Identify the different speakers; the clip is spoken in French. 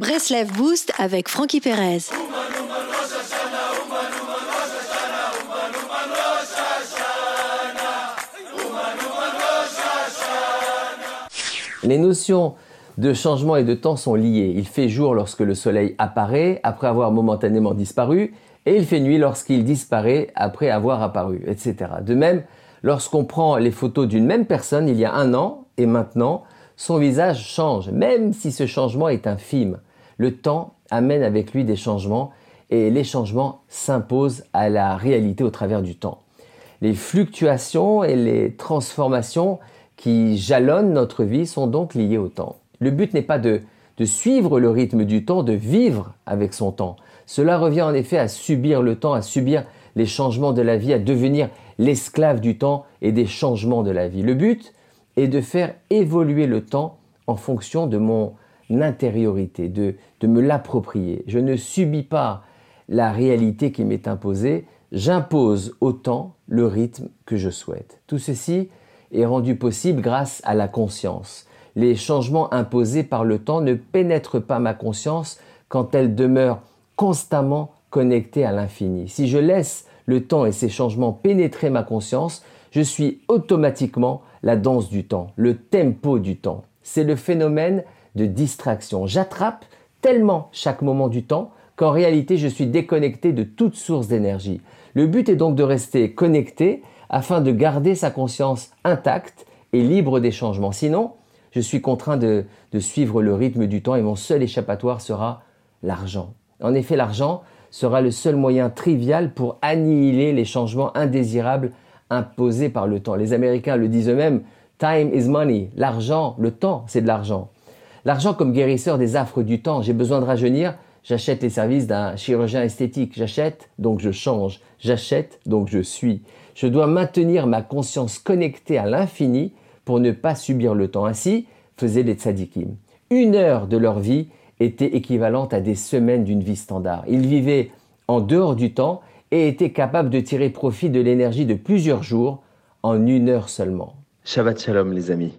Speaker 1: Breslev Boost avec Frankie Perez.
Speaker 2: Les notions de changement et de temps sont liées. Il fait jour lorsque le soleil apparaît après avoir momentanément disparu et il fait nuit lorsqu'il disparaît après avoir apparu, etc. De même, lorsqu'on prend les photos d'une même personne il y a un an et maintenant, son visage change, même si ce changement est infime. Le temps amène avec lui des changements et les changements s'imposent à la réalité au travers du temps. Les fluctuations et les transformations qui jalonnent notre vie sont donc liées au temps. Le but n'est pas de, suivre le rythme du temps, de vivre avec son temps. Cela revient en effet à subir le temps, à subir les changements de la vie, à devenir l'esclave du temps et des changements de la vie. Le but est de faire évoluer le temps en fonction de mon intériorité, de, de me l'approprier. Je ne subis pas la réalité qui m'est imposée, j'impose au temps le rythme que je souhaite. Tout ceci est rendu possible grâce à la conscience. Les changements imposés par le temps ne pénètrent pas ma conscience quand elle demeure constamment connectée à l'infini. Si je laisse le temps et ses changements pénétrer ma conscience, je suis automatiquement la danse du temps, le tempo du temps. C'est le phénomène de distraction. J'attrape tellement chaque moment du temps qu'en réalité je suis déconnecté de toute source d'énergie. Le but est donc de rester connecté afin de garder sa conscience intacte et libre des changements. Sinon, je suis contraint de, de suivre le rythme du temps et mon seul échappatoire sera l'argent. En effet, l'argent sera le seul moyen trivial pour annihiler les changements indésirables imposés par le temps. Les Américains le disent eux-mêmes, time is money, l'argent, le temps, c'est de l'argent. L'argent comme guérisseur des affres du temps, j'ai besoin de rajeunir, j'achète les services d'un chirurgien esthétique, j'achète, donc je change, j'achète, donc je suis. Je dois maintenir ma conscience connectée à l'infini pour ne pas subir le temps. Ainsi faisaient les tzadikim. Une heure de leur vie était équivalente à des semaines d'une vie standard. Ils vivaient en dehors du temps et étaient capables de tirer profit de l'énergie de plusieurs jours en une heure seulement.
Speaker 3: Shabbat Shalom les amis.